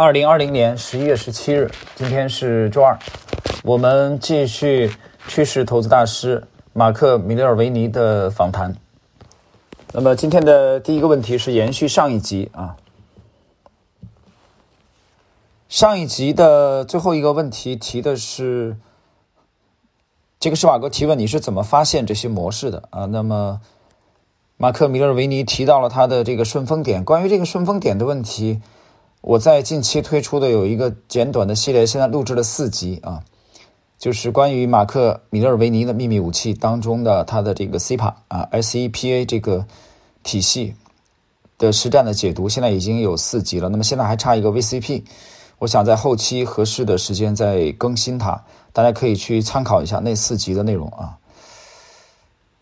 二零二零年十一月十七日，今天是周二，我们继续趋势投资大师马克·米勒尔维尼的访谈。那么今天的第一个问题是延续上一集啊，上一集的最后一个问题提的是这个施瓦格提问你是怎么发现这些模式的啊？那么马克·米勒尔维尼提到了他的这个顺风点，关于这个顺风点的问题。我在近期推出的有一个简短的系列，现在录制了四集啊，就是关于马克·米勒尔维尼的秘密武器当中的他的这个 SEPA 啊 SEPA 这个体系的实战的解读，现在已经有四集了。那么现在还差一个 VCP，我想在后期合适的时间再更新它，大家可以去参考一下那四集的内容啊。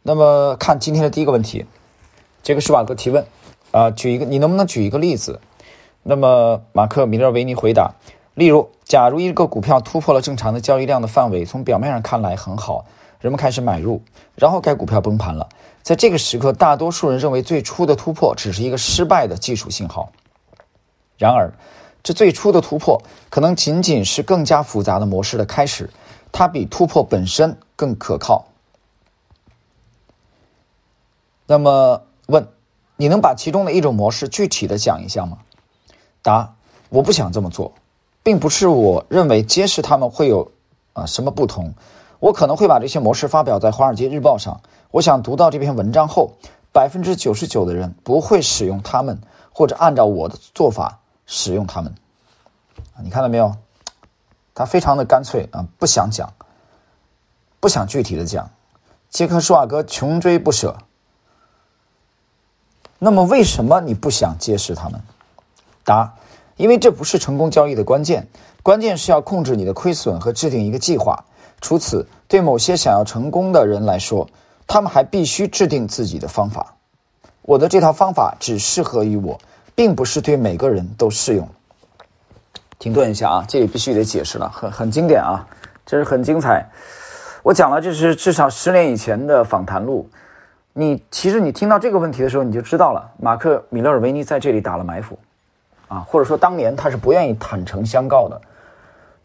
那么看今天的第一个问题，这个施瓦格提问啊，举一个，你能不能举一个例子？那么，马克·米勒维尼回答：例如，假如一个股票突破了正常的交易量的范围，从表面上看来很好，人们开始买入，然后该股票崩盘了。在这个时刻，大多数人认为最初的突破只是一个失败的技术信号。然而，这最初的突破可能仅仅是更加复杂的模式的开始，它比突破本身更可靠。那么，问：你能把其中的一种模式具体的讲一下吗？答：我不想这么做，并不是我认为揭示他们会有啊什么不同。我可能会把这些模式发表在《华尔街日报》上。我想读到这篇文章后，百分之九十九的人不会使用它们，或者按照我的做法使用它们。你看到没有？他非常的干脆啊，不想讲，不想具体的讲。杰克·舒瓦格穷追不舍。那么，为什么你不想揭示他们？答：因为这不是成功交易的关键，关键是要控制你的亏损和制定一个计划。除此，对某些想要成功的人来说，他们还必须制定自己的方法。我的这套方法只适合于我，并不是对每个人都适用。停顿一下啊，这里必须得解释了，很很经典啊，这是很精彩。我讲了，这是至少十年以前的访谈录。你其实你听到这个问题的时候，你就知道了，马克·米勒尔维尼在这里打了埋伏。啊，或者说当年他是不愿意坦诚相告的。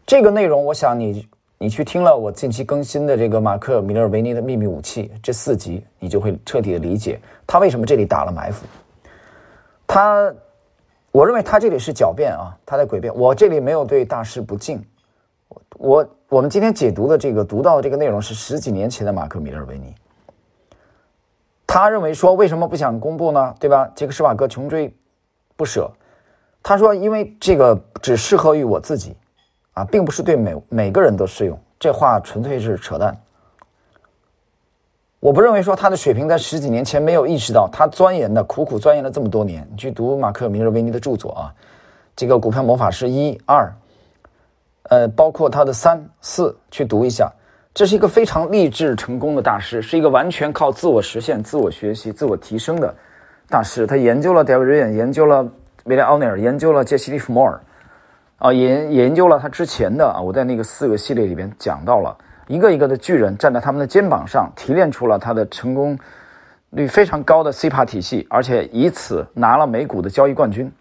这个内容，我想你你去听了我近期更新的这个马克·米勒维尼的秘密武器这四集，你就会彻底的理解他为什么这里打了埋伏。他，我认为他这里是狡辩啊，他在诡辩。我这里没有对大师不敬。我我们今天解读的这个读到的这个内容是十几年前的马克·米勒维尼。他认为说为什么不想公布呢？对吧？杰克·施瓦格穷追不舍。他说：“因为这个只适合于我自己，啊，并不是对每每个人都适用。这话纯粹是扯淡。我不认为说他的水平在十几年前没有意识到，他钻研的苦苦钻研了这么多年。你去读马克·米勒维尼的著作啊，这个《股票魔法师》一二，呃，包括他的三四，去读一下。这是一个非常励志成功的大师，是一个完全靠自我实现、自我学习、自我提升的大师。他研究了 David Ryan，研究了。”威廉·奥尼尔研究了杰西·利弗莫尔，啊，研研究了他之前的啊，我在那个四个系列里边讲到了一个一个的巨人站在他们的肩膀上，提炼出了他的成功率非常高的 CPA 体系，而且以此拿了美股的交易冠军，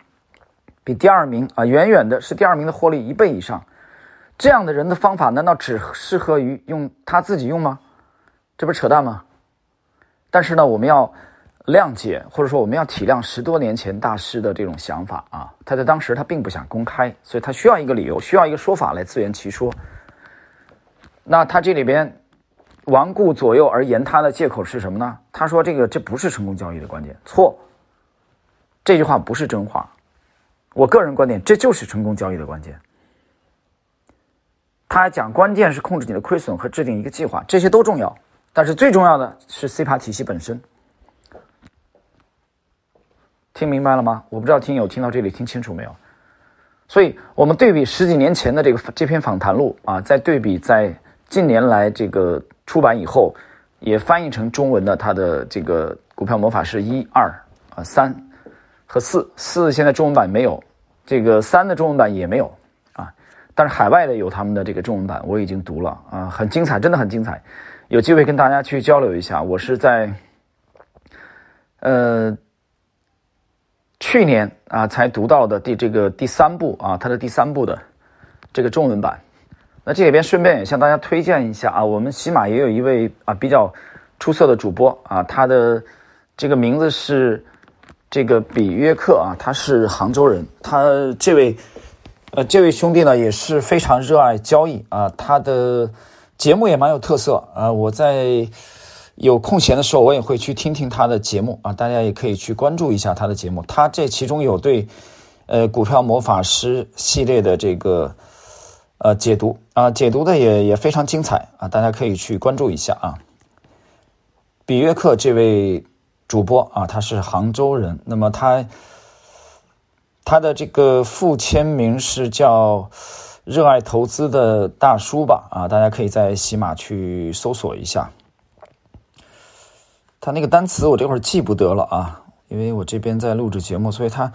比第二名啊远远的是第二名的获利一倍以上。这样的人的方法难道只适合于用他自己用吗？这不是扯淡吗？但是呢，我们要。谅解，或者说我们要体谅十多年前大师的这种想法啊，他在当时他并不想公开，所以他需要一个理由，需要一个说法来自圆其说。那他这里边顽固左右而言他的借口是什么呢？他说这个这不是成功交易的关键，错。这句话不是真话，我个人观点这就是成功交易的关键。他讲关键是控制你的亏损和制定一个计划，这些都重要，但是最重要的是 C 盘体系本身。听明白了吗？我不知道听友听到这里听清楚没有。所以，我们对比十几年前的这个这篇访谈录啊，再对比在近年来这个出版以后，也翻译成中文的他的这个《股票魔法师》一二啊三和四四，现在中文版没有，这个三的中文版也没有啊。但是海外的有他们的这个中文版，我已经读了啊，很精彩，真的很精彩。有机会跟大家去交流一下。我是在呃。去年啊才读到的第这个第三部啊，他的第三部的这个中文版。那这里边顺便也向大家推荐一下啊，我们喜马也有一位啊比较出色的主播啊，他的这个名字是这个比约克啊，他是杭州人，他这位呃这位兄弟呢也是非常热爱交易啊，他的节目也蛮有特色啊，我在。有空闲的时候，我也会去听听他的节目啊，大家也可以去关注一下他的节目。他这其中有对，呃，股票魔法师系列的这个呃解读啊，解读的也也非常精彩啊，大家可以去关注一下啊。比约克这位主播啊，他是杭州人，那么他他的这个副签名是叫热爱投资的大叔吧啊，大家可以在喜马去搜索一下。他那个单词我这会儿记不得了啊，因为我这边在录制节目，所以他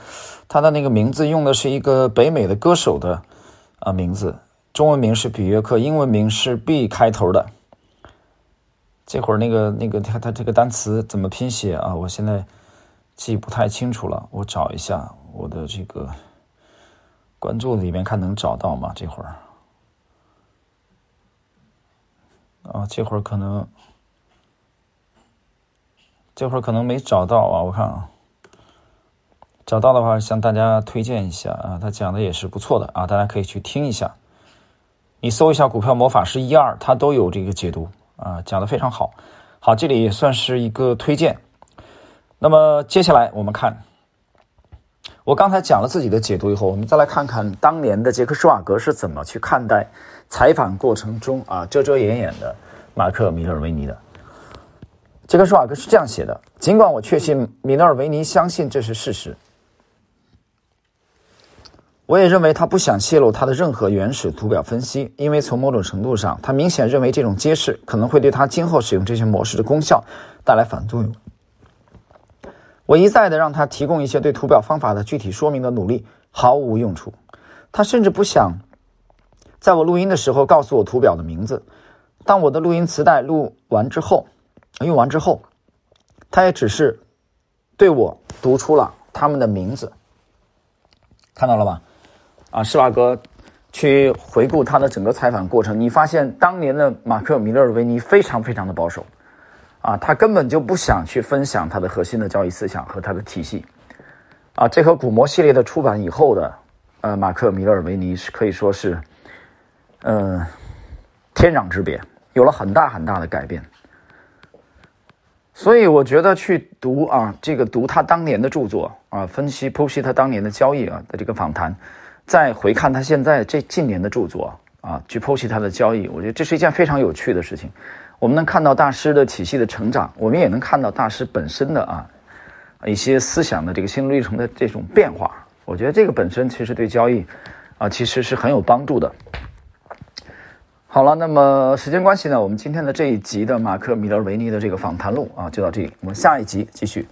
他的那个名字用的是一个北美的歌手的啊名字，中文名是比约克，英文名是 B 开头的。这会儿那个那个他他这个单词怎么拼写啊？我现在记不太清楚了，我找一下我的这个关注里面看能找到吗？这会儿啊，这会儿可能。这会儿可能没找到啊，我看啊，找到的话向大家推荐一下啊，他讲的也是不错的啊，大家可以去听一下。你搜一下《股票魔法师一二》，他都有这个解读啊，讲的非常好。好，这里也算是一个推荐。那么接下来我们看，我刚才讲了自己的解读以后，我们再来看看当年的杰克施瓦格是怎么去看待采访过程中啊遮遮掩掩的马克米勒维尼的。杰克·舒瓦格是这样写的：尽管我确信米勒尔维尼相信这是事实，我也认为他不想泄露他的任何原始图表分析，因为从某种程度上，他明显认为这种揭示可能会对他今后使用这些模式的功效带来反作用。我一再的让他提供一些对图表方法的具体说明的努力毫无用处。他甚至不想在我录音的时候告诉我图表的名字。当我的录音磁带录完之后。用完之后，他也只是对我读出了他们的名字，看到了吧？啊，施瓦格去回顾他的整个采访过程，你发现当年的马克·米勒尔维尼非常非常的保守，啊，他根本就不想去分享他的核心的交易思想和他的体系，啊，这和古魔系列的出版以后的，呃，马克·米勒尔维尼是可以说是，嗯，天壤之别，有了很大很大的改变。所以我觉得去读啊，这个读他当年的著作啊，分析剖析他当年的交易啊的这个访谈，再回看他现在这近年的著作啊，去剖析他的交易，我觉得这是一件非常有趣的事情。我们能看到大师的体系的成长，我们也能看到大师本身的啊一些思想的这个心路历程的这种变化。我觉得这个本身其实对交易啊其实是很有帮助的。好了，那么时间关系呢，我们今天的这一集的马克·米勒维尼的这个访谈录啊，就到这里，我们下一集继续。